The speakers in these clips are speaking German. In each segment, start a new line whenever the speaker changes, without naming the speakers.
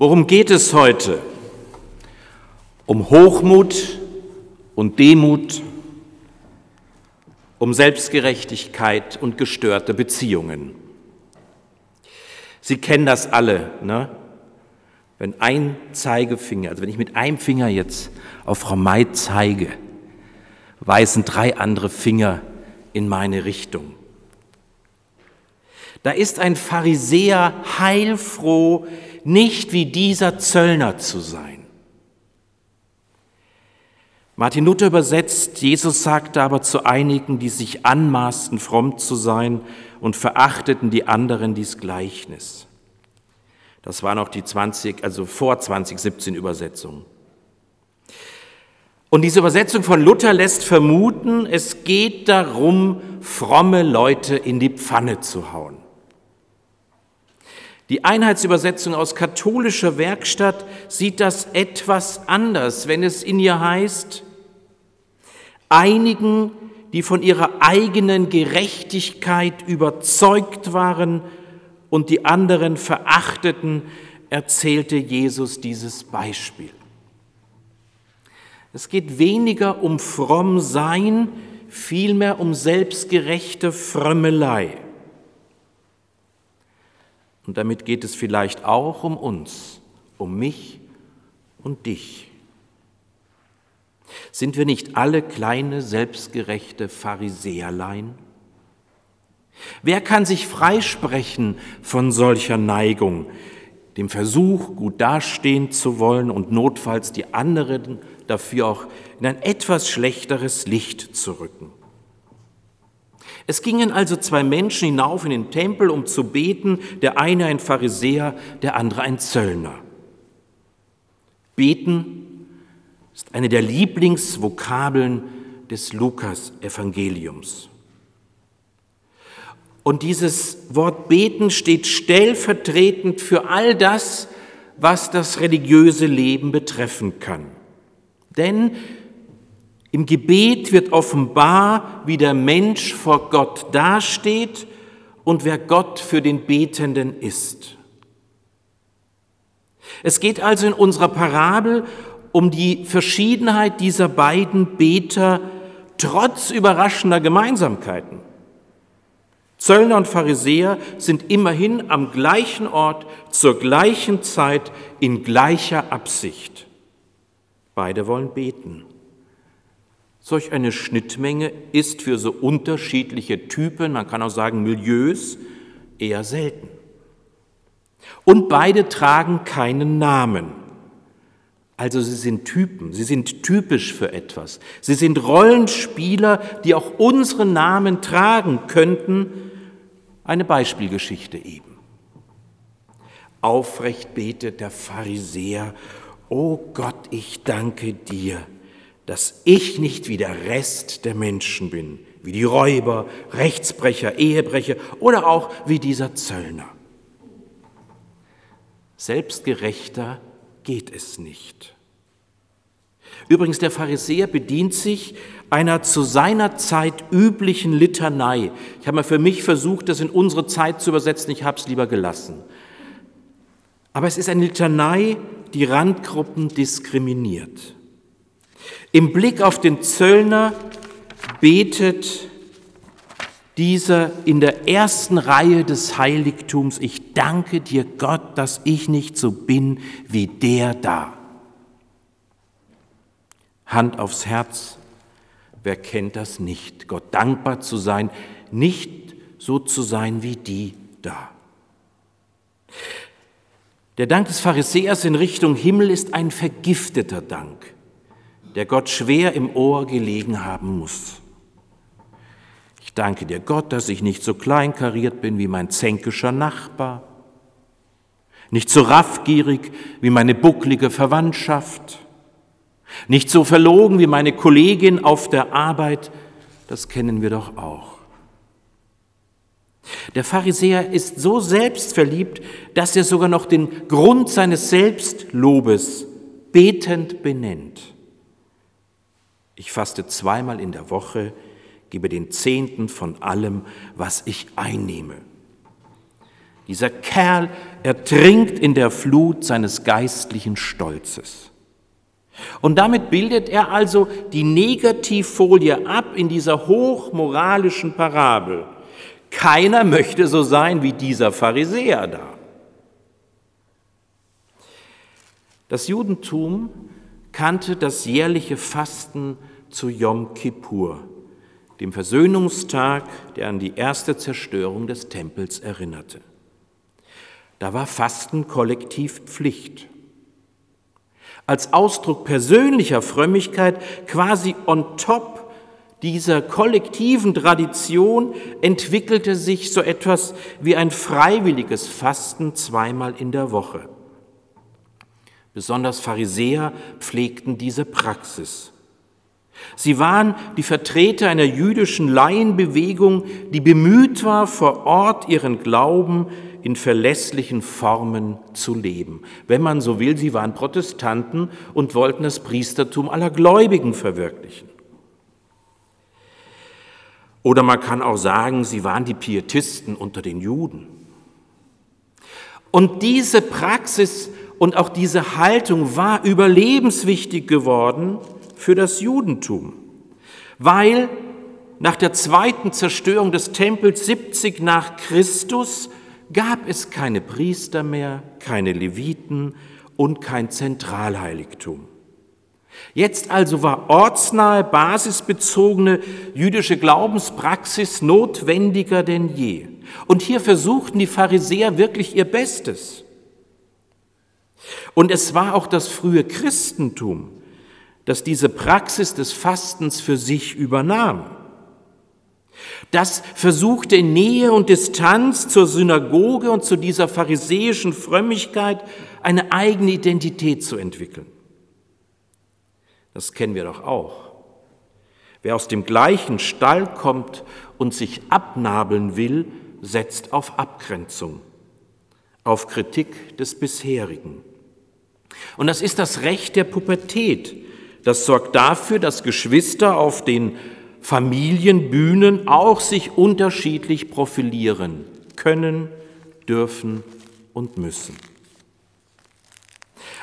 Worum geht es heute? Um Hochmut und Demut, um Selbstgerechtigkeit und gestörte Beziehungen. Sie kennen das alle, ne? Wenn ein Zeigefinger, also wenn ich mit einem Finger jetzt auf Frau May zeige, weisen drei andere Finger in meine Richtung. Da ist ein Pharisäer heilfroh, nicht wie dieser Zöllner zu sein. Martin Luther übersetzt, Jesus sagte aber zu einigen, die sich anmaßten, fromm zu sein und verachteten die anderen dies Gleichnis. Das war noch die 20, also vor 2017 Übersetzung. Und diese Übersetzung von Luther lässt vermuten, es geht darum, fromme Leute in die Pfanne zu hauen. Die Einheitsübersetzung aus katholischer Werkstatt sieht das etwas anders, wenn es in ihr heißt, einigen, die von ihrer eigenen Gerechtigkeit überzeugt waren und die anderen verachteten, erzählte Jesus dieses Beispiel. Es geht weniger um fromm sein, vielmehr um selbstgerechte Frömmelei. Und damit geht es vielleicht auch um uns, um mich und dich. Sind wir nicht alle kleine, selbstgerechte Pharisäerlein? Wer kann sich freisprechen von solcher Neigung, dem Versuch, gut dastehen zu wollen und notfalls die anderen dafür auch in ein etwas schlechteres Licht zu rücken? Es gingen also zwei Menschen hinauf in den Tempel, um zu beten, der eine ein Pharisäer, der andere ein Zöllner. Beten ist eine der Lieblingsvokabeln des Lukas-Evangeliums. Und dieses Wort beten steht stellvertretend für all das, was das religiöse Leben betreffen kann. Denn im Gebet wird offenbar, wie der Mensch vor Gott dasteht und wer Gott für den Betenden ist. Es geht also in unserer Parabel um die Verschiedenheit dieser beiden Beter trotz überraschender Gemeinsamkeiten. Zöllner und Pharisäer sind immerhin am gleichen Ort, zur gleichen Zeit, in gleicher Absicht. Beide wollen beten. Solch eine Schnittmenge ist für so unterschiedliche Typen, man kann auch sagen Milieus, eher selten. Und beide tragen keinen Namen. Also sie sind Typen, sie sind typisch für etwas. Sie sind Rollenspieler, die auch unsere Namen tragen könnten. Eine Beispielgeschichte eben. Aufrecht betet der Pharisäer, O Gott, ich danke dir, dass ich nicht wie der Rest der Menschen bin, wie die Räuber, Rechtsbrecher, Ehebrecher oder auch wie dieser Zöllner. Selbstgerechter geht es nicht. Übrigens, der Pharisäer bedient sich einer zu seiner Zeit üblichen Litanei. Ich habe mal für mich versucht, das in unsere Zeit zu übersetzen, ich habe es lieber gelassen. Aber es ist eine Litanei, die Randgruppen diskriminiert. Im Blick auf den Zöllner betet dieser in der ersten Reihe des Heiligtums, ich danke dir Gott, dass ich nicht so bin wie der da. Hand aufs Herz, wer kennt das nicht, Gott dankbar zu sein, nicht so zu sein wie die da. Der Dank des Pharisäers in Richtung Himmel ist ein vergifteter Dank der Gott schwer im Ohr gelegen haben muss. Ich danke dir, Gott, dass ich nicht so kleinkariert bin wie mein zänkischer Nachbar, nicht so raffgierig wie meine bucklige Verwandtschaft, nicht so verlogen wie meine Kollegin auf der Arbeit, das kennen wir doch auch. Der Pharisäer ist so selbstverliebt, dass er sogar noch den Grund seines Selbstlobes betend benennt. Ich faste zweimal in der Woche, gebe den Zehnten von allem, was ich einnehme. Dieser Kerl ertrinkt in der Flut seines geistlichen Stolzes. Und damit bildet er also die Negativfolie ab in dieser hochmoralischen Parabel. Keiner möchte so sein wie dieser Pharisäer da. Das Judentum kannte das jährliche Fasten zu Yom Kippur, dem Versöhnungstag, der an die erste Zerstörung des Tempels erinnerte. Da war Fasten kollektiv Pflicht. Als Ausdruck persönlicher Frömmigkeit, quasi on top dieser kollektiven Tradition, entwickelte sich so etwas wie ein freiwilliges Fasten zweimal in der Woche. Besonders Pharisäer pflegten diese Praxis. Sie waren die Vertreter einer jüdischen Laienbewegung, die bemüht war, vor Ort ihren Glauben in verlässlichen Formen zu leben. Wenn man so will, sie waren Protestanten und wollten das Priestertum aller Gläubigen verwirklichen. Oder man kann auch sagen, sie waren die Pietisten unter den Juden. Und diese Praxis und auch diese Haltung war überlebenswichtig geworden für das Judentum, weil nach der zweiten Zerstörung des Tempels 70 nach Christus gab es keine Priester mehr, keine Leviten und kein Zentralheiligtum. Jetzt also war ortsnahe, basisbezogene jüdische Glaubenspraxis notwendiger denn je. Und hier versuchten die Pharisäer wirklich ihr Bestes. Und es war auch das frühe Christentum, das diese Praxis des Fastens für sich übernahm. Das versuchte in Nähe und Distanz zur Synagoge und zu dieser pharisäischen Frömmigkeit eine eigene Identität zu entwickeln. Das kennen wir doch auch. Wer aus dem gleichen Stall kommt und sich abnabeln will, setzt auf Abgrenzung, auf Kritik des Bisherigen. Und das ist das Recht der Pubertät. Das sorgt dafür, dass Geschwister auf den Familienbühnen auch sich unterschiedlich profilieren können, dürfen und müssen.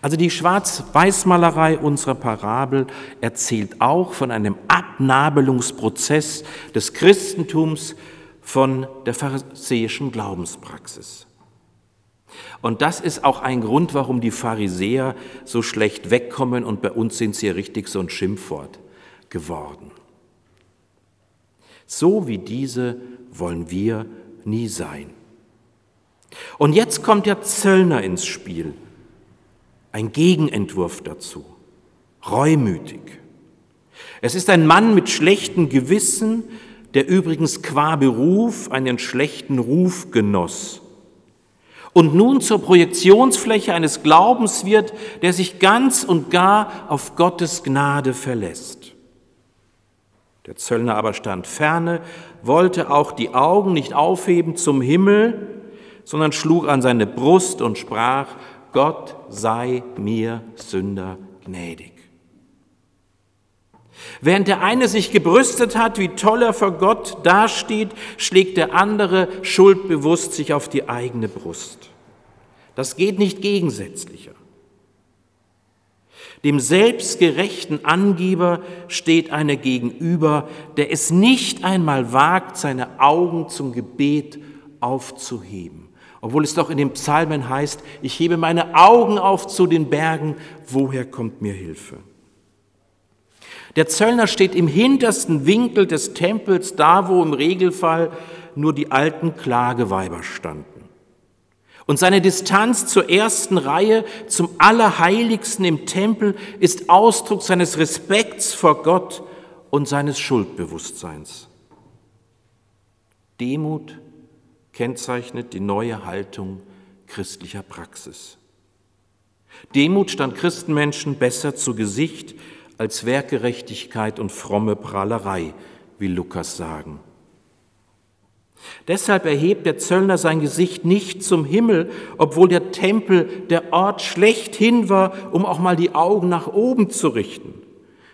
Also die Schwarz-Weiß-Malerei unserer Parabel erzählt auch von einem Abnabelungsprozess des Christentums von der pharisäischen Glaubenspraxis. Und das ist auch ein Grund, warum die Pharisäer so schlecht wegkommen und bei uns sind sie richtig so ein Schimpfwort geworden. So wie diese wollen wir nie sein. Und jetzt kommt der Zöllner ins Spiel, ein Gegenentwurf dazu, reumütig. Es ist ein Mann mit schlechtem Gewissen, der übrigens qua Beruf einen schlechten Ruf genoss und nun zur Projektionsfläche eines Glaubens wird, der sich ganz und gar auf Gottes Gnade verlässt. Der Zöllner aber stand ferne, wollte auch die Augen nicht aufheben zum Himmel, sondern schlug an seine Brust und sprach, Gott sei mir Sünder gnädig. Während der eine sich gebrüstet hat, wie toll er vor Gott dasteht, schlägt der andere schuldbewusst sich auf die eigene Brust. Das geht nicht gegensätzlicher. Dem selbstgerechten Angeber steht einer gegenüber, der es nicht einmal wagt, seine Augen zum Gebet aufzuheben. Obwohl es doch in den Psalmen heißt, ich hebe meine Augen auf zu den Bergen, woher kommt mir Hilfe? Der Zöllner steht im hintersten Winkel des Tempels, da wo im Regelfall nur die alten Klageweiber standen. Und seine Distanz zur ersten Reihe, zum Allerheiligsten im Tempel, ist Ausdruck seines Respekts vor Gott und seines Schuldbewusstseins. Demut kennzeichnet die neue Haltung christlicher Praxis. Demut stand Christenmenschen besser zu Gesicht als Werkgerechtigkeit und fromme Prahlerei, wie Lukas sagen. Deshalb erhebt der Zöllner sein Gesicht nicht zum Himmel, obwohl der Tempel der Ort schlechthin war, um auch mal die Augen nach oben zu richten.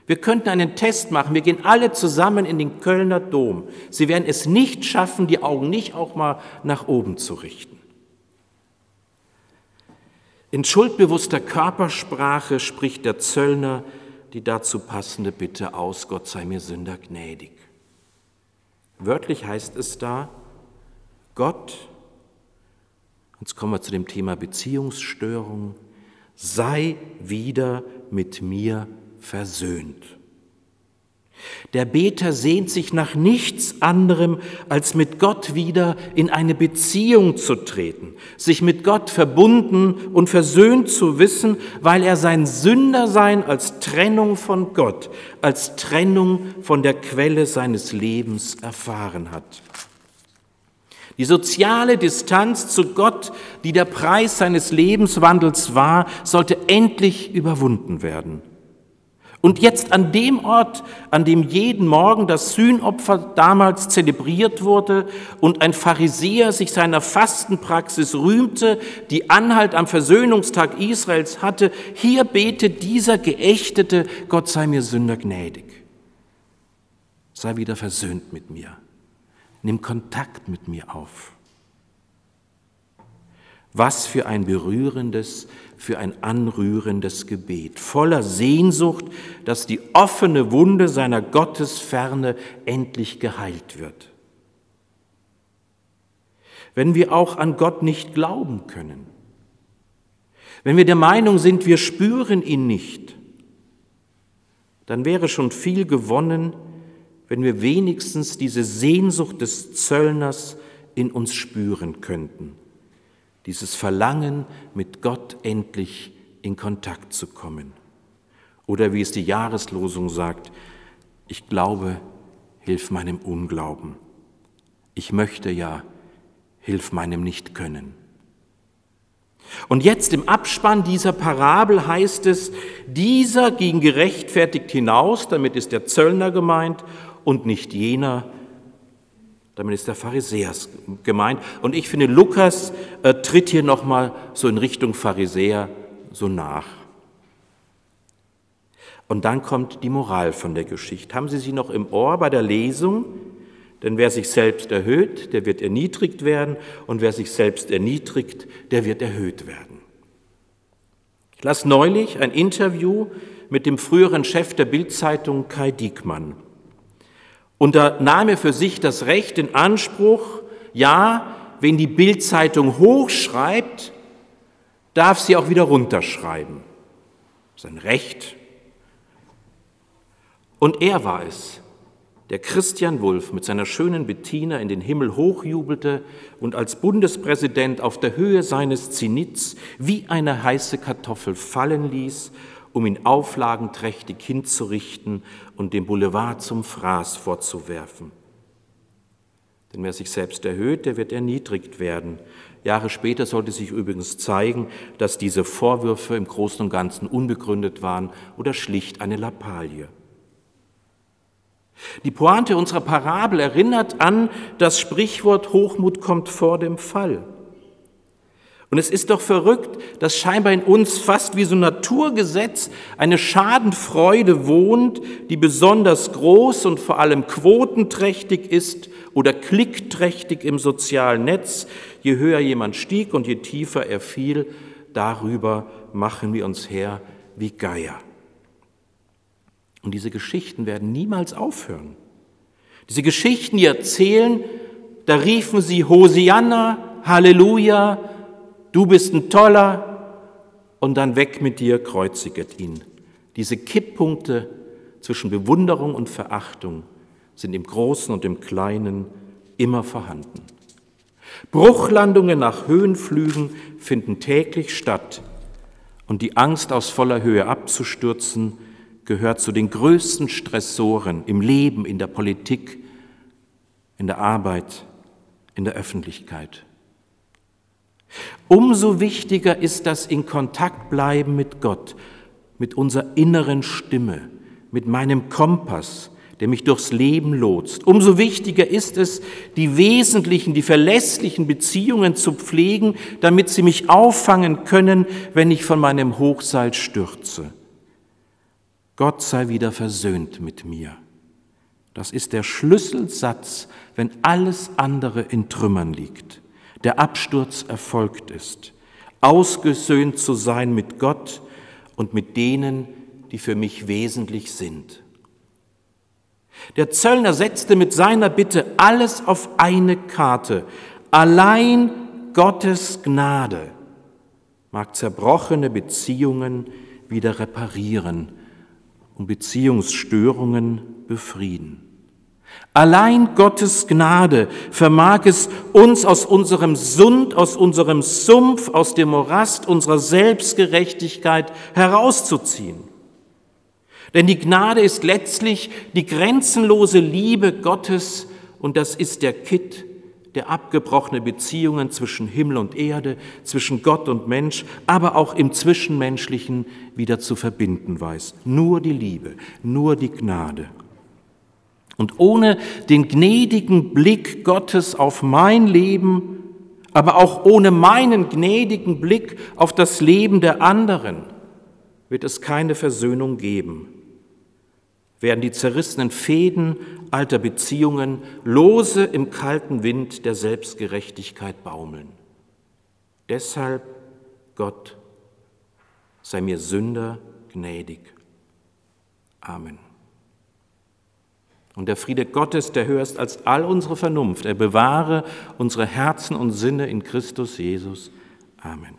Wir könnten einen Test machen. Wir gehen alle zusammen in den Kölner Dom. Sie werden es nicht schaffen, die Augen nicht auch mal nach oben zu richten. In schuldbewusster Körpersprache spricht der Zöllner die dazu passende Bitte aus, Gott sei mir Sünder gnädig. Wörtlich heißt es da, Gott, jetzt kommen wir zu dem Thema Beziehungsstörung, sei wieder mit mir versöhnt. Der Beter sehnt sich nach nichts anderem, als mit Gott wieder in eine Beziehung zu treten, sich mit Gott verbunden und versöhnt zu wissen, weil er sein Sündersein als Trennung von Gott, als Trennung von der Quelle seines Lebens erfahren hat. Die soziale Distanz zu Gott, die der Preis seines Lebenswandels war, sollte endlich überwunden werden. Und jetzt an dem Ort, an dem jeden Morgen das Sühnopfer damals zelebriert wurde und ein Pharisäer sich seiner Fastenpraxis rühmte, die Anhalt am Versöhnungstag Israels hatte, hier betet dieser geächtete, Gott sei mir Sünder gnädig. Sei wieder versöhnt mit mir. Nimm Kontakt mit mir auf. Was für ein berührendes, für ein anrührendes Gebet, voller Sehnsucht, dass die offene Wunde seiner Gottesferne endlich geheilt wird. Wenn wir auch an Gott nicht glauben können, wenn wir der Meinung sind, wir spüren ihn nicht, dann wäre schon viel gewonnen, wenn wir wenigstens diese Sehnsucht des Zöllners in uns spüren könnten dieses Verlangen, mit Gott endlich in Kontakt zu kommen. Oder wie es die Jahreslosung sagt, ich glaube, hilf meinem Unglauben. Ich möchte ja, hilf meinem Nichtkönnen. Und jetzt im Abspann dieser Parabel heißt es, dieser ging gerechtfertigt hinaus, damit ist der Zöllner gemeint, und nicht jener, damit ist der Pharisäer gemeint. Und ich finde, Lukas äh, tritt hier nochmal so in Richtung Pharisäer so nach. Und dann kommt die Moral von der Geschichte. Haben Sie sie noch im Ohr bei der Lesung? Denn wer sich selbst erhöht, der wird erniedrigt werden. Und wer sich selbst erniedrigt, der wird erhöht werden. Ich las neulich ein Interview mit dem früheren Chef der Bildzeitung Kai Diekmann. Und da nahm er für sich das Recht in Anspruch, ja, wenn die Bildzeitung hochschreibt, darf sie auch wieder runterschreiben. Sein Recht. Und er war es, der Christian Wulff mit seiner schönen Bettina in den Himmel hochjubelte und als Bundespräsident auf der Höhe seines Zenits wie eine heiße Kartoffel fallen ließ um ihn auflagenträchtig hinzurichten und den Boulevard zum Fraß vorzuwerfen. Denn wer sich selbst erhöht, der wird erniedrigt werden. Jahre später sollte sich übrigens zeigen, dass diese Vorwürfe im Großen und Ganzen unbegründet waren oder schlicht eine Lappalie. Die Pointe unserer Parabel erinnert an das Sprichwort Hochmut kommt vor dem Fall. Und es ist doch verrückt, dass scheinbar in uns fast wie so ein Naturgesetz eine Schadenfreude wohnt, die besonders groß und vor allem quotenträchtig ist oder klickträchtig im sozialen Netz. Je höher jemand stieg und je tiefer er fiel, darüber machen wir uns her wie Geier. Und diese Geschichten werden niemals aufhören. Diese Geschichten, die erzählen, da riefen sie Hosianna, Halleluja, du bist ein toller und dann weg mit dir, kreuziget ihn. Diese Kipppunkte zwischen Bewunderung und Verachtung sind im Großen und im Kleinen immer vorhanden. Bruchlandungen nach Höhenflügen finden täglich statt und die Angst aus voller Höhe abzustürzen gehört zu den größten Stressoren im Leben, in der Politik, in der Arbeit, in der Öffentlichkeit. Umso wichtiger ist das in Kontakt bleiben mit Gott, mit unserer inneren Stimme, mit meinem Kompass, der mich durchs Leben lotst. Umso wichtiger ist es, die wesentlichen, die verlässlichen Beziehungen zu pflegen, damit sie mich auffangen können, wenn ich von meinem Hochseil stürze. Gott sei wieder versöhnt mit mir. Das ist der Schlüsselsatz, wenn alles andere in Trümmern liegt der Absturz erfolgt ist. ausgesöhnt zu sein mit Gott und mit denen, die für mich wesentlich sind. Der Zöllner setzte mit seiner Bitte alles auf eine Karte. Allein Gottes Gnade mag zerbrochene Beziehungen wieder reparieren und Beziehungsstörungen befrieden. Allein Gottes Gnade vermag es, uns aus unserem Sund, aus unserem Sumpf, aus dem Morast unserer Selbstgerechtigkeit herauszuziehen. Denn die Gnade ist letztlich die grenzenlose Liebe Gottes und das ist der Kitt, der abgebrochene Beziehungen zwischen Himmel und Erde, zwischen Gott und Mensch, aber auch im Zwischenmenschlichen wieder zu verbinden weiß. Nur die Liebe, nur die Gnade. Und ohne den gnädigen Blick Gottes auf mein Leben, aber auch ohne meinen gnädigen Blick auf das Leben der anderen, wird es keine Versöhnung geben werden die zerrissenen Fäden alter Beziehungen lose im kalten Wind der Selbstgerechtigkeit baumeln. Deshalb, Gott, sei mir Sünder gnädig. Amen. Und der Friede Gottes, der höher ist als all unsere Vernunft, er bewahre unsere Herzen und Sinne in Christus Jesus. Amen.